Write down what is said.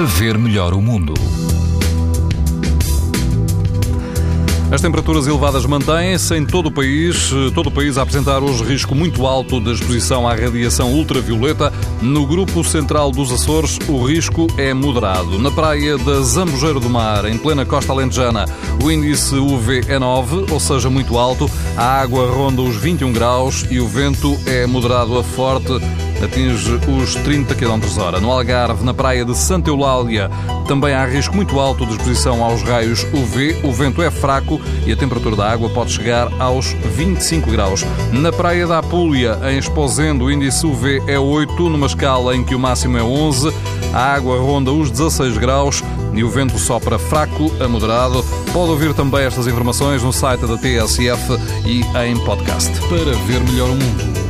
para ver melhor o mundo. As temperaturas elevadas mantêm-se em todo o país, todo o país a apresentar hoje risco muito alto de exposição à radiação ultravioleta. No grupo central dos Açores, o risco é moderado. Na praia da Zambujeira do Mar, em plena costa alentejana, o índice UV é 9, ou seja, muito alto. A água ronda os 21 graus e o vento é moderado a forte atinge os 30 km hora. No Algarve, na praia de Santa Eulália, também há risco muito alto de exposição aos raios UV. O vento é fraco e a temperatura da água pode chegar aos 25 graus. Na praia da Apulia, em Esposendo, o índice UV é 8, numa escala em que o máximo é 11. A água ronda os 16 graus e o vento sopra fraco a moderado. Pode ouvir também estas informações no site da TSF e em podcast. Para ver melhor o mundo.